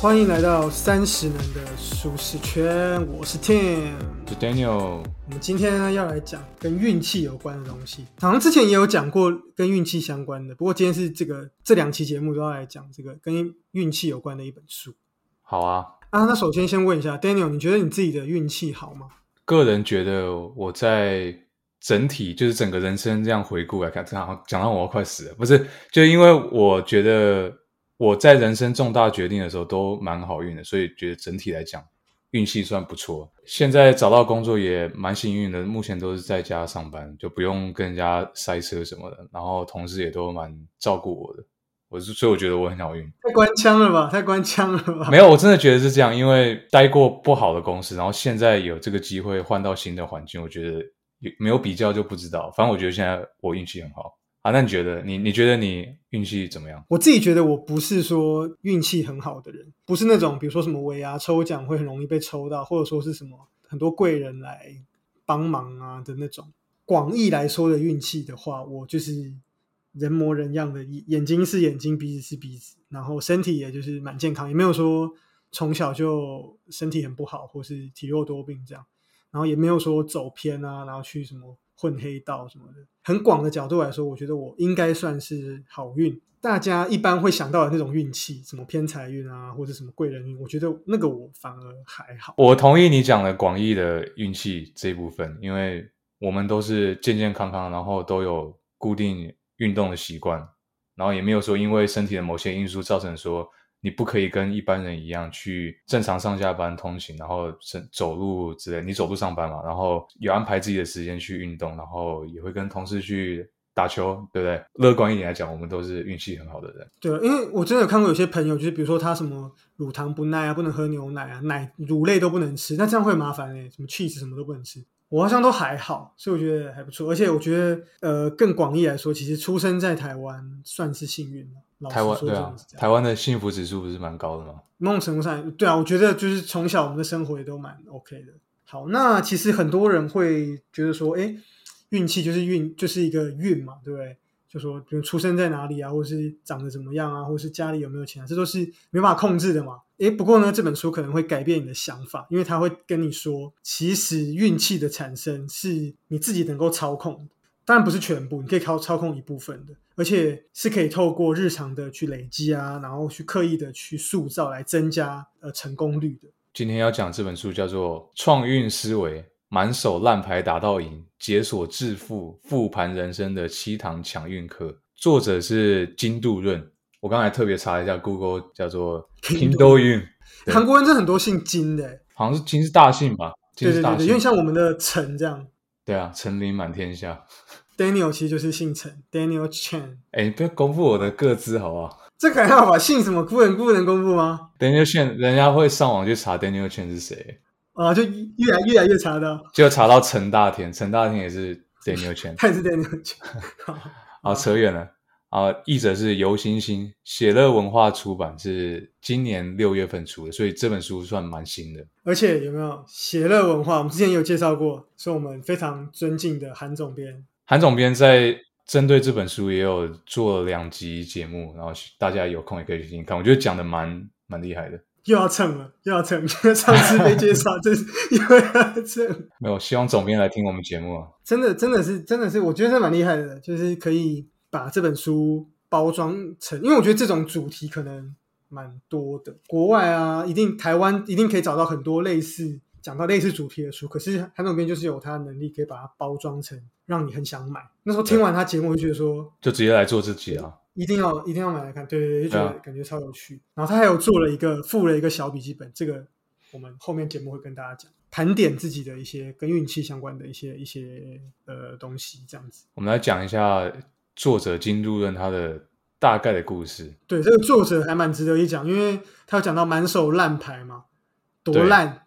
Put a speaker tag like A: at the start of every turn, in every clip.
A: 欢迎来到三十人的舒适圈，我是 Tim。
B: 是 Daniel，
A: 我们今天呢要来讲跟运气有关的东西，好像之前也有讲过跟运气相关的，不过今天是这个这两期节目都要来讲这个跟运气有关的一本书
B: 好啊。
A: 啊。那首先先问一下 Daniel，你觉得你自己的运气好吗？
B: 个人觉得我在整体就是整个人生这样回顾来看，这样讲到我要快死了，不是？就因为我觉得我在人生重大决定的时候都蛮好运的，所以觉得整体来讲运气算不错。现在找到工作也蛮幸运的，目前都是在家上班，就不用跟人家塞车什么的，然后同事也都蛮照顾我的。我是所以我觉得我很好运。
A: 太官腔了吧，太官腔了吧？
B: 没有，我真的觉得是这样，因为待过不好的公司，然后现在有这个机会换到新的环境，我觉得有没有比较就不知道。反正我觉得现在我运气很好那你觉得你你觉得你运气怎么样？
A: 我自己觉得我不是说运气很好的人，不是那种比如说什么尾牙抽奖会很容易被抽到，或者说是什么很多贵人来帮忙啊的那种。广义来说的运气的话，我就是人模人样的，眼睛是眼睛，鼻子是鼻子，然后身体也就是蛮健康，也没有说从小就身体很不好或是体弱多病这样，然后也没有说走偏啊，然后去什么混黑道什么的。很广的角度来说，我觉得我应该算是好运。大家一般会想到的那种运气，什么偏财运啊，或者什么贵人运，我觉得那个我反而还好。
B: 我同意你讲的广义的运气这一部分，因为我们都是健健康康，然后都有固定运动的习惯，然后也没有说因为身体的某些因素造成说你不可以跟一般人一样去正常上下班通勤，然后走路之类，你走路上班嘛，然后有安排自己的时间去运动，然后也会跟同事去打球，对不对？乐观一点来讲，我们都是运气很好的人。
A: 对，因为我真的有看过有些朋友，就是比如说他什么乳糖不耐啊，不能喝牛奶啊，奶乳类都不能吃，那这样会麻烦哎、什么 cheese 什么都不能吃。我好像都还好，所以我觉得还不错。而且我觉得，呃，更广义来说，其实出生在台湾算是幸运了。老
B: 台湾对啊。台湾的幸福指数不是蛮高的吗？
A: 某种程度上，对啊，我觉得就是从小我们的生活也都蛮 OK 的。好，那其实很多人会觉得说，哎，运气就是运，就是一个运嘛，对不对？就说比如出生在哪里啊，或是长得怎么样啊，或是家里有没有钱啊，这都是没办法控制的嘛。诶，不过呢，这本书可能会改变你的想法，因为它会跟你说，其实运气的产生是你自己能够操控的，当然不是全部，你可以操操控一部分的，而且是可以透过日常的去累积啊，然后去刻意的去塑造来增加呃成功率的。
B: 今天要讲这本书叫做《创运思维：满手烂牌打到赢，解锁致富复盘人生的七堂强运课》，作者是金度润。我刚才特别查了一下，Google 叫做金都运，对
A: 韩国人真很多姓金的，诶
B: 好像是金是大姓吧？金是大
A: 对对对对，因
B: 为，
A: 像我们的陈这样。
B: 对啊，陈林满天下。
A: Daniel 其实就是姓陈，Daniel Chen。
B: 哎，你不要公布我的个资好不好
A: 这个还好吧？姓什么不能不能公布吗
B: ？？Daniel Chen，人家会上网去查 Daniel Chen 是谁，
A: 啊，就越来越来越查到，
B: 就查到陈大天，陈大天也是 Daniel Chen。
A: 他也是 Daniel Chen。好
B: 好，扯远了。啊，译者是游星星，写乐文化出版，是今年六月份出的，所以这本书算蛮新的。
A: 而且有没有写乐文化？我们之前有介绍过，是我们非常尊敬的韩总编。
B: 韩总编在针对这本书也有做了两集节目，然后大家有空也可以去听听看，我觉得讲的蛮蛮厉害的。
A: 又要蹭了，又要蹭，上次被介绍，这是又要蹭。
B: 没有，希望总编来听我们节目啊。
A: 真的，真的是，真的是，我觉得这蛮厉害的，就是可以把这本书包装成，因为我觉得这种主题可能蛮多的，国外啊，一定台湾一定可以找到很多类似讲到类似主题的书，可是韩总编就是有他的能力，可以把它包装成让你很想买。那时候听完他节目，我就觉得说，
B: 就直接来做自己啊。
A: 一定要一定要买来看，对对对，就觉得感觉超有趣。然后他还有做了一个附了一个小笔记本，这个我们后面节目会跟大家讲，盘点自己的一些跟运气相关的一些一些呃东西，这样子。
B: 我们来讲一下作者金都润他的大概的故事。
A: 对，这个作者还蛮值得一讲，因为他有讲到满手烂牌嘛，多
B: 对
A: 烂，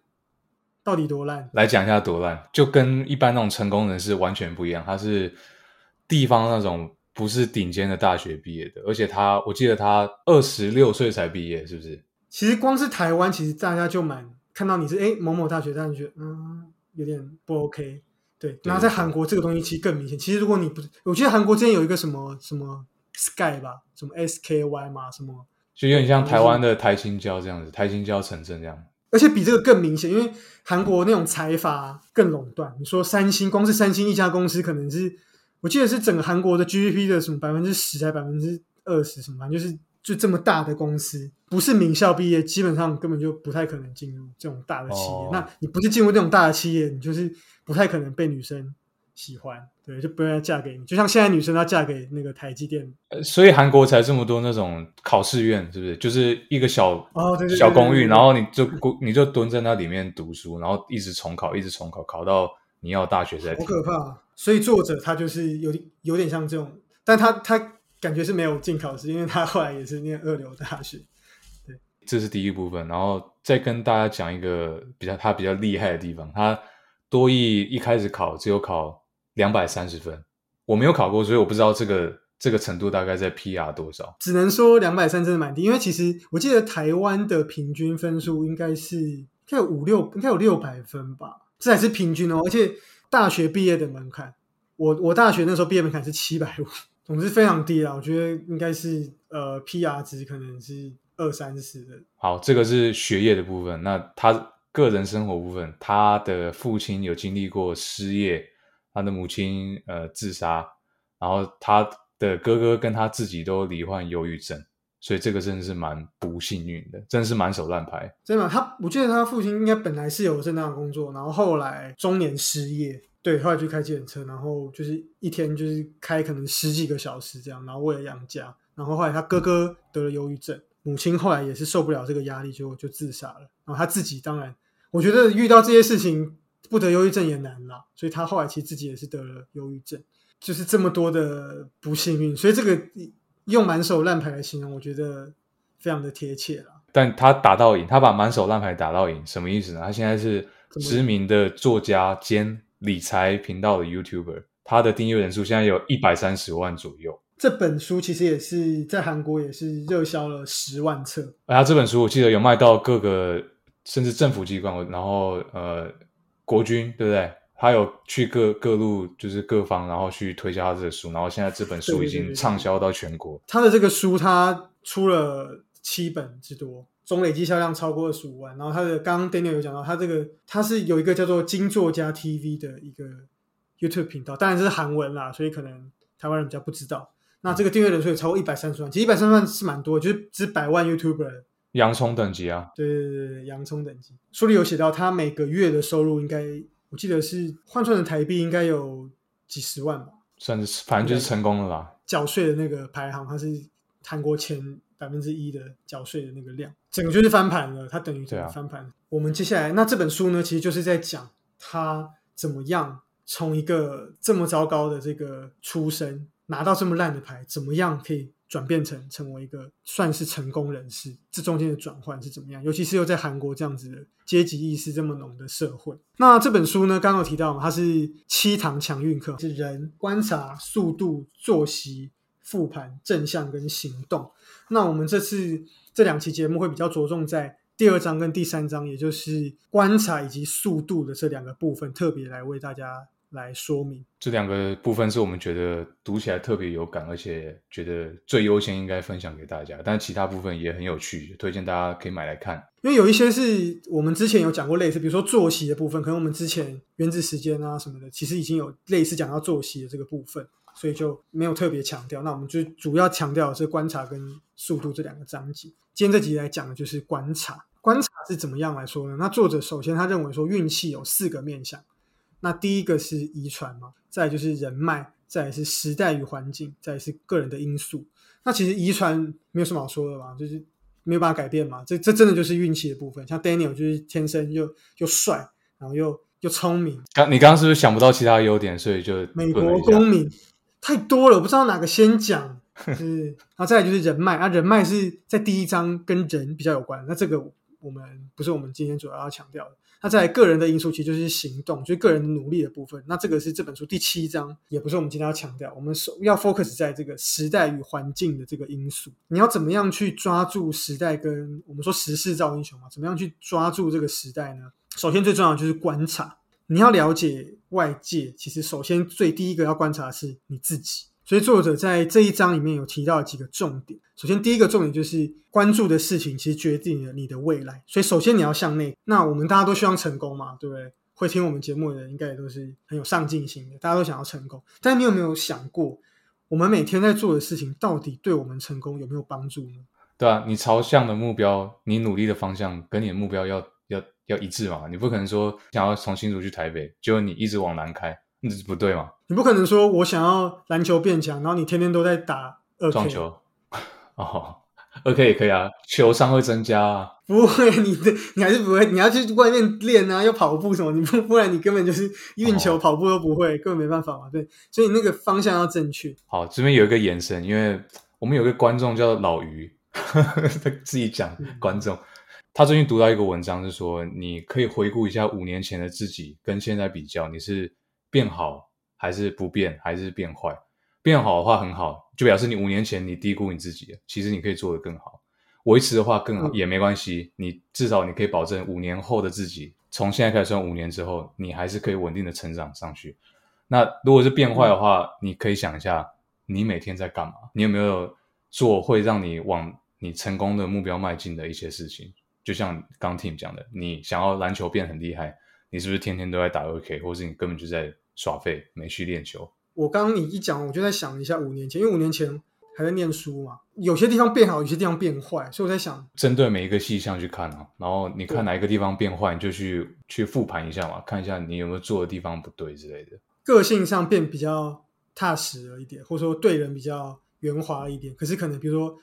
A: 到底多烂？
B: 来讲一下多烂，就跟一般那种成功人士完全不一样。他是地方那种不是顶尖的大学毕业的，而且他我记得他二十六岁才毕业，是不是？
A: 其实光是台湾，其实大家就蛮看到你是哎某某大学，大家就觉得嗯有点不 OK。对，然后在韩国这个东西其实更明显。其实如果你不，我记得韩国之前有一个什么什么 Sky 吧，什么 SKY 嘛，什么
B: 就有点像台湾的台青交这样子，台青交城镇这样。
A: 而且比这个更明显，因为韩国那种财阀更垄断。你说三星，光是三星一家公司，可能是我记得是整个韩国的 GDP 的什么百分之十还百分之二十什么，反正就是就这么大的公司，不是名校毕业，基本上根本就不太可能进入这种大的企业。
B: 哦
A: 那你不是进入这种大的企业，你就是不太可能被女生喜欢，对，就不会嫁给你。就像现在女生要嫁给那个台积电，
B: 呃所以韩国才这么多那种考试院，是不是？就是一个小
A: 哦，对对对
B: 小公寓，然后你就你就蹲在那里面读书，然后一直重考，一直重考，考到你要大学再
A: 好。可怕。所以作者他就是有点有点像这种，但他他感觉是没有进考试，因为他后来也是念二流大学。
B: 对这是第一部分，然后再跟大家讲一个比较他比较厉害的地方。他多艺一开始考只有考两百三十分，我没有考过，所以我不知道这个这个程度大概在 PR 多少。
A: 只能说两百三真的蛮低，因为其实我记得台湾的平均分数应该是应该有五六，应该有六百分吧，这还是平均哦。而且大学毕业的门槛，我我大学那时候毕业门槛是七百五，总之非常低啦。我觉得应该是呃 PR 值可能是二三十的。
B: 好，这个是学业的部分。那他个人生活部分，他的父亲有经历过失业，他的母亲呃自杀，然后他的哥哥跟他自己都罹患忧郁症，所以这个真的是蛮不幸运的，真的是满手烂牌。
A: 真的？他我记得他父亲应该本来是有正当的工作，然后后来中年失业，对，后来就开计程车，然后就是一天就是开可能十几个小时这样，然后为了养家，然后后来他哥哥得了忧郁症，母亲后来也是受不了这个压力就就自杀了，然后他自己当然，我觉得遇到这些事情不得忧郁症也难啦，所以他后来其实自己也是得了忧郁症，就是这么多的不幸运，所以这个用满手烂牌来形容，我觉得非常的贴切啦。
B: 但他打到赢，他把满手烂牌打到赢，什么意思呢？他现在是知名的作家兼理财频道的 YouTuber，他的订阅人数现在有一百三十万左右。
A: 这本书其实也是在韩国也是热销了十万册，
B: 而他这本书我记得有卖到各个甚至政府机关，然后呃国军对不对？他有去各各路就是各方，然后去推销他这个书，然后现在这本书已经畅销到全国。
A: 他的这个书他出了七本之多，总累计销量超过二十五万。然后他的刚刚 Daniel 有讲到，他这个他是有一个叫做金作家 TV 的一个 YouTube 频道，当然这是韩文啦，所以可能台湾人比较不知道。那这个订阅人数也超过一百三十万，其实一百三十万是蛮多，就是只百万 YouTuber
B: 洋葱等级啊，
A: 对对对对，洋葱等级。书里有写到，他每个月的收入应该，我记得是换算成台币应该有几十万吧。
B: 算是反正就是成功了啦。
A: 缴税的那个排行，它是韩国前百分之一的缴税的那个量，整个就是翻盘了。它等于整个翻盘。我们接下来，那这本书呢，其实就是在讲他怎么样从一个这么糟糕的这个出身，拿到这么烂的牌，怎么样可以转变成成为一个算是成功人士？这中间的转换是怎么样？尤其是又在韩国这样子的阶级意识这么浓的社会。那这本书呢，刚刚有提到嘛，它是七堂强运课，是人观察、速度、作息、复盘、正向跟行动。那我们这次这两期节目会比较着重在第二章跟第三章，也就是观察以及速度的这两个部分，特别来为大家来说明。
B: 这两个部分是我们觉得读起来特别有感，而且觉得最优先应该分享给大家。但其他部分也很有趣，推荐大家可以买来看。
A: 因为有一些是我们之前有讲过类似，比如说作息的部分，可能我们之前原子时间啊什么的，其实已经有类似讲到作息的这个部分，所以就没有特别强调。那我们就主要强调的是观察跟速度这两个章节。今天这集来讲的就是观察，观察是怎么样来说呢？那作者首先他认为说运气有四个面向，那第一个是遗传嘛，再来就是人脉，再来是时代与环境，再来是个人的因素。那其实遗传没有什么好说的吧，就是没有办法改变嘛，这这真的就是运气的部分。像 Daniel 就是天生又又帅，然后又又聪明，
B: 刚你刚刚是不是想不到其他优点，所以就
A: 美国公民太多了，我不知道哪个先讲。是，然后再来就是人脉啊，人脉是在第一章跟人比较有关，那这个我们不是我们今天主要要强调的。那在个人的因素，其实就是行动，就是个人努力的部分。那这个是这本书第七章，也不是我们今天要强调。我们首要 focus 在这个时代与环境的这个因素。你要怎么样去抓住时代？跟我们说时势造英雄嘛，怎么样去抓住这个时代呢？首先最重要的就是观察。你要了解外界，其实首先最第一个要观察的是你自己。所以作者在这一章里面有提到几个重点。首先，第一个重点就是关注的事情其实决定了你的未来。所以，首先你要向内。那我们大家都希望成功嘛，对不对？会听我们节目的人应该也都是很有上进心的，大家都想要成功。但你有没有想过，我们每天在做的事情到底对我们成功有没有帮助呢？
B: 对啊，你朝向的目标，你努力的方向跟你的目标要要要一致嘛？你不可能说想要从新竹去台北，结果你一直往南开，那是不对嘛？
A: 你不可能说我想要篮球变强，然后你天天都在打二
B: 撞球，哦。二 K 也可以啊，球商会增加啊。
A: 不会，你的你还是不会，你要去外面练啊，要跑步什么，你不不然你根本就是运球、跑步都不会，根本没办法嘛。对，所以那个方向要正确。
B: 好，这边有一个延伸，因为我们有个观众叫老于，他自己讲观众，他最近读到一个文章，是说你可以回顾一下五年前的自己跟现在比较，你是变好还是不变，还是变坏？变好的话很好，就表示你五年前你低估你自己了。其实你可以做得更好，维持的话更好也没关系。你至少你可以保证五年后的自己，从现在开始算五年之后，你还是可以稳定的成长上去。那如果是变坏的话，你可以想一下，你每天在干嘛？你有没有做会让你往你成功的目标迈进的一些事情？就像刚 Tim 讲的，你想要篮球变很厉害，你是不是天天都在打 OK，或是你根本就在耍废，没去练球？
A: 我刚刚你一讲，我就在想一下五年前，因为五年前还在念书嘛，有些地方变好，有些地方变坏，所以我在想，
B: 针对每一个细项去看啊，然后你看哪一个地方变坏，你就去去复盘一下嘛，看一下你有没有做的地方不对之类的。
A: 个性上变比较踏实了一点，或者说对人比较圆滑一点，可是可能比如说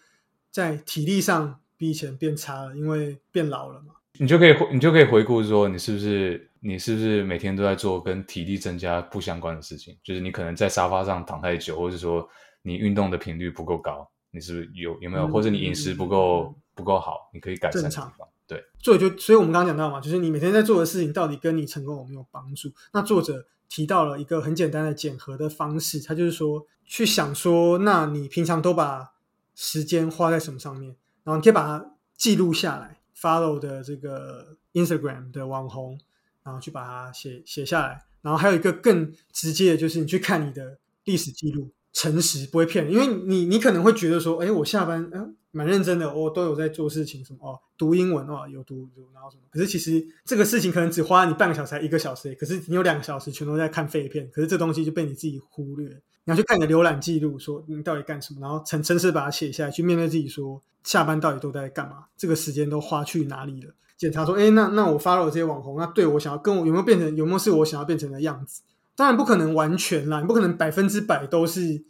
A: 在体力上比以前变差了，因为变老了嘛。
B: 你就可以你就可以回顾说，你是不是你是不是每天都在做跟体力增加不相关的事情？就是你可能在沙发上躺太久，或者说你运动的频率不够高，你是不是有有没有？或者你饮食不够不够好，你可以改善。
A: 正常
B: 对，
A: 所以就所以我们刚刚讲到嘛，就是你每天在做的事情到底跟你成功有没有帮助？那作者提到了一个很简单的检核的方式，他就是说去想说，那你平常都把时间花在什么上面？然后你可以把它记录下来。follow 的这个 Instagram 的网红，然后去把它写写下来，然后还有一个更直接的，就是你去看你的历史记录，诚实不会骗人，因为你你可能会觉得说，哎，我下班嗯蛮认真的，我都有在做事情，什么哦读英文哦有读有，然后什么，可是其实这个事情可能只花你半个小时，一个小时，可是你有两个小时全都在看废片，可是这东西就被你自己忽略。你要去看你的浏览记录，说你到底干什么，然后诚诚实把它写下来，去面对自己，说下班到底都在干嘛，这个时间都花去哪里了？检查说，哎，那那我发了这些网红，那对我想要跟我有没有变成，有没有是我想要变成的样子？当然不可能完全啦，你不可能百分之百都是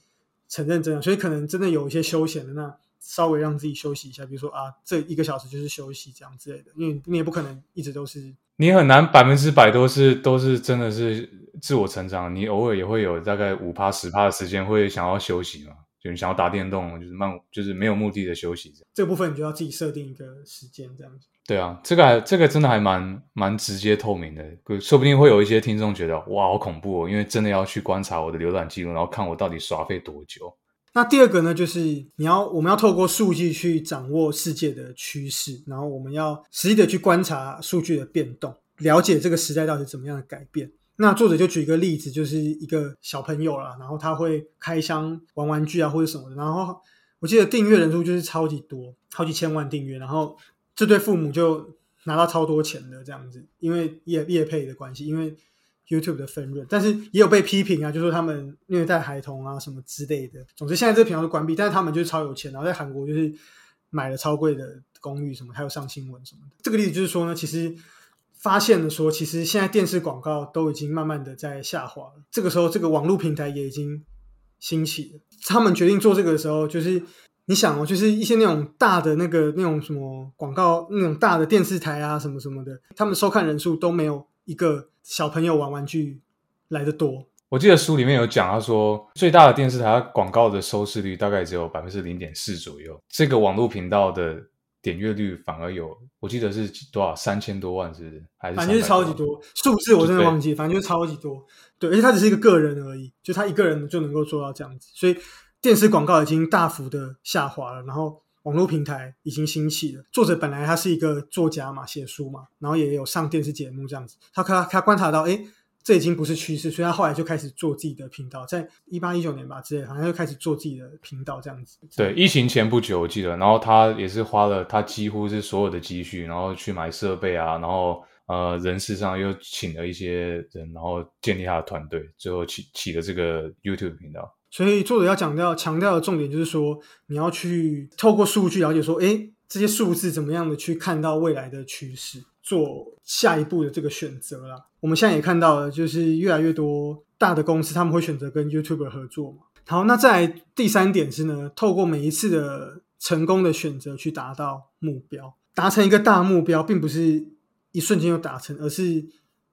A: 承认真的，所以可能真的有一些休闲的，那稍微让自己休息一下，比如说啊，这一个小时就是休息这样之类的，因为你也不可能一直都是。
B: 你很难百分之百都是都是真的是自我成长，你偶尔也会有大概五趴十趴的时间会想要休息嘛，就你想要打电动，就是慢，就是没有目的的休息。
A: 这部分你就要自己设定一个时间这样子。
B: 对啊，这个还这个真的还蛮蛮直接透明的，说不定会有一些听众觉得哇好恐怖哦，因为真的要去观察我的浏览记录，然后看我到底刷费多久。
A: 那第二个呢，就是你要我们要透过数据去掌握世界的趋势，然后我们要实际的去观察数据的变动，了解这个时代到底怎么样的改变。那作者就举一个例子，就是一个小朋友啦，然后他会开箱玩玩具啊或者什么的，然后我记得订阅人数就是超级多，好几千万订阅，然后这对父母就拿到超多钱的这样子，因为业业配的关系，因为。YouTube 的分润，但是也有被批评啊，就说他们虐待孩童啊什么之类的。总之，现在这个频道都关闭，但是他们就是超有钱，然后在韩国就是买了超贵的公寓什么，还有上新闻什么的。这个例子就是说呢，其实发现了说，其实现在电视广告都已经慢慢的在下滑了。这个时候，这个网络平台也已经兴起了。他们决定做这个的时候，就是你想哦，就是一些那种大的那个那种什么广告，那种大的电视台啊什么什么的，他们收看人数都没有一个。小朋友玩玩具来的多，
B: 我记得书里面有讲，他说最大的电视台广告的收视率大概只有百分之零点四左右，这个网络频道的点阅率反而有，我记得是多少三千多万，是不是？还是
A: 反正就是超级多数字，我真的忘记，反正就是超级多。对，而且他只是一个个人而已，就他一个人就能够做到这样子，所以电视广告已经大幅的下滑了，然后。网络平台已经兴起了。作者本来他是一个作家嘛，写书嘛，然后也有上电视节目这样子。他他他观察到，哎，这已经不是趋势，所以他后来就开始做自己的频道，在一八一九年吧之类，好像就开始做自己的频道这样子。
B: 对，疫情前不久我记得，然后他也是花了他几乎是所有的积蓄，然后去买设备啊，然后呃人事上又请了一些人，然后建立他的团队，最后起起了这个 YouTube 频道。
A: 所以作者要讲到强调的重点就是说，你要去透过数据了解说，诶，这些数字怎么样的去看到未来的趋势，做下一步的这个选择啦。我们现在也看到了，就是越来越多大的公司他们会选择跟 YouTuber 合作嘛。好，那再来第三点是呢，透过每一次的成功的选择去达到目标，达成一个大目标，并不是一瞬间就达成，而是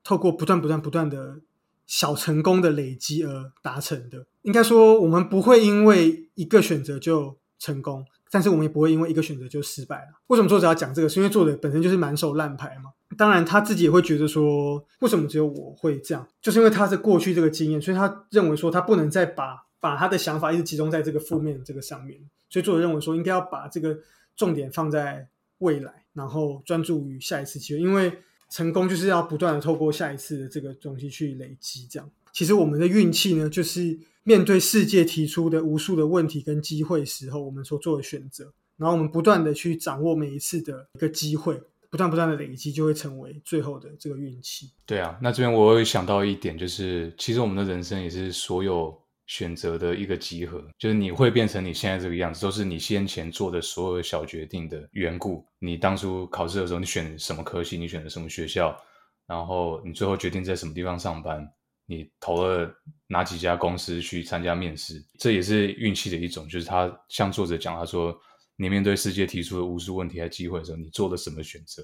A: 透过不断、不断、不断的小成功的累积而达成的。应该说，我们不会因为一个选择就成功，但是我们也不会因为一个选择就失败了。为什么作者要讲这个？是因为作者本身就是满手烂牌嘛。当然，他自己也会觉得说，为什么只有我会这样？就是因为他是过去这个经验，所以他认为说，他不能再把把他的想法一直集中在这个负面这个上面。所以作者认为说，应该要把这个重点放在未来，然后专注于下一次机会，因为成功就是要不断的透过下一次的这个东西去累积。这样，其实我们的运气呢，就是面对世界提出的无数的问题跟机会时候，我们所做的选择，然后我们不断的去掌握每一次的一个机会。不断不断的累积，就会成为最后的这个运气。
B: 对啊，那这边我会想到一点，就是其实我们的人生也是所有选择的一个集合，就是你会变成你现在这个样子，都是你先前做的所有小决定的缘故。你当初考试的时候，你选什么科系，你选的什么学校，然后你最后决定在什么地方上班，你投了哪几家公司去参加面试，这也是运气的一种。就是他向作者讲，他说。你面对世界提出的无数问题和机会的时候，你做了什么选择，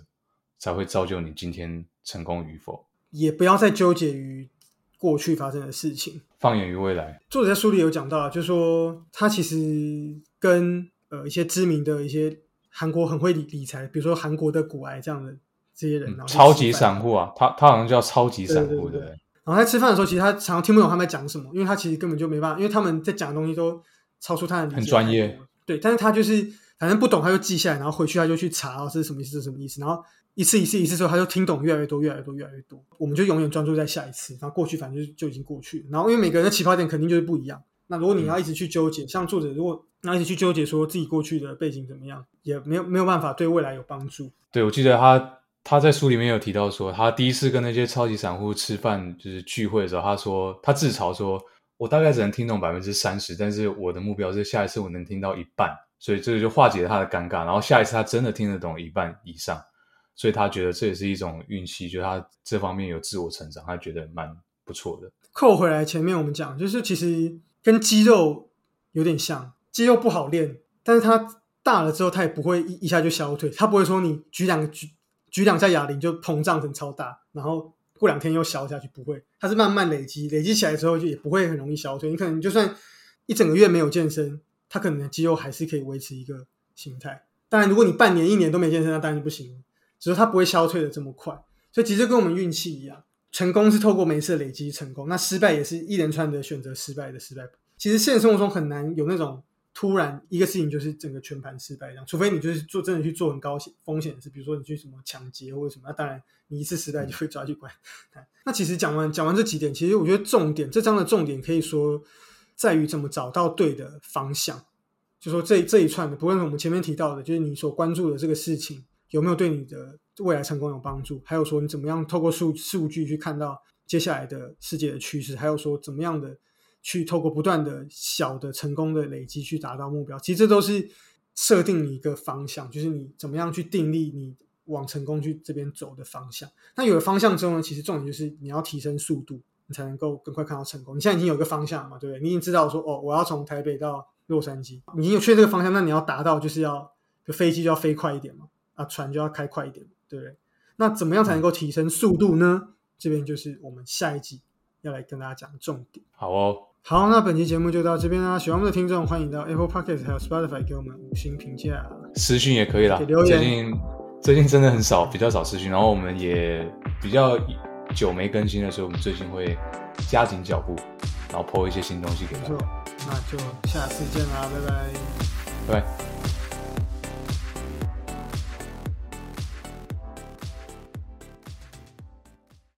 B: 才会造就你今天成功与否？
A: 也不要再纠结于过去发生的事情，
B: 放眼于未来。
A: 作者在书里有讲到，就是说他其实跟呃一些知名的一些韩国很会理理财，比如说韩国的股癌这样的这些人，
B: 超级散户啊，他他好像叫超级散户的。
A: 然后在吃饭的时候，其实他常常听不懂他们在讲什么，因为他其实根本就没办法，因为他们在讲的东西都超出他的
B: 很专业。
A: 对，但是他就是反正不懂，他就记下来，然后回去他就去查，这是什么意思？这是什么意思？然后一次一次一次之后，他就听懂越来越多，越来越多，越来越多。我们就永远专注在下一次，然后过去反正就就已经过去了。然后因为每个人的起跑点肯定就是不一样。那如果你要一直去纠结，像作者如果要一直去纠结说自己过去的背景怎么样，也没有没有办法对未来有帮助。
B: 对，我记得他他在书里面有提到说，他第一次跟那些超级散户吃饭就是聚会的时候，他说他自嘲说，我大概只能听懂百分之三十，但是我的目标是下一次我能听到一半。所以这个就化解了他的尴尬，然后下一次他真的听得懂一半以上，所以他觉得这也是一种运气，就他这方面有自我成长，他觉得蛮不错的。
A: 扣回来前面我们讲，就是其实跟肌肉有点像，肌肉不好练，但是它大了之后，它也不会一一下就消退，它不会说你举两个举举两下哑铃就膨胀成超大，然后过两天又消下去，不会，它是慢慢累积，累积起来之后就也不会很容易消退。你可能就算一整个月没有健身。他可能肌肉还是可以维持一个形态，当然，如果你半年、一年都没健身，那当然就不行。只是它不会消退的这么快，所以其实跟我们运气一样，成功是透过每一次累积成功，那失败也是一连串的选择失败的失败。其实现实生活中很难有那种突然一个事情就是整个全盘失败这样，除非你就是做真的去做很高险风险的事，比如说你去什么抢劫或者什么，那当然你一次失败就会抓去关。那其实讲完讲完这几点，其实我觉得重点这章的重点可以说。在于怎么找到对的方向，就说这这一串的，不论是我们前面提到的，就是你所关注的这个事情有没有对你的未来成功有帮助，还有说你怎么样透过数数据去看到接下来的世界的趋势，还有说怎么样的去透过不断的小的成功的累积去达到目标，其实这都是设定你一个方向，就是你怎么样去定立你往成功去这边走的方向。那有了方向之后呢，其实重点就是你要提升速度。你才能够更快看到成功。你现在已经有一个方向嘛，对不对？你已经知道说，哦，我要从台北到洛杉矶，你已经有确这个方向，那你要达到就是要，飞机就要飞快一点嘛，啊，船就要开快一点，对不对？那怎么样才能够提升速度呢？这边就是我们下一集要来跟大家讲重点。
B: 好哦，
A: 好，那本期节目就到这边啦。喜欢我们的听众，欢迎到 Apple Podcast 还有 Spotify 给我们五星评价，
B: 私讯也可以啦。最近最近真的很少，比较少私讯，然后我们也比较。久没更新了，所以，我们最近会加紧脚步，然后抛一些新东西给大家。
A: 那就下次见啦，拜拜，
B: 拜拜。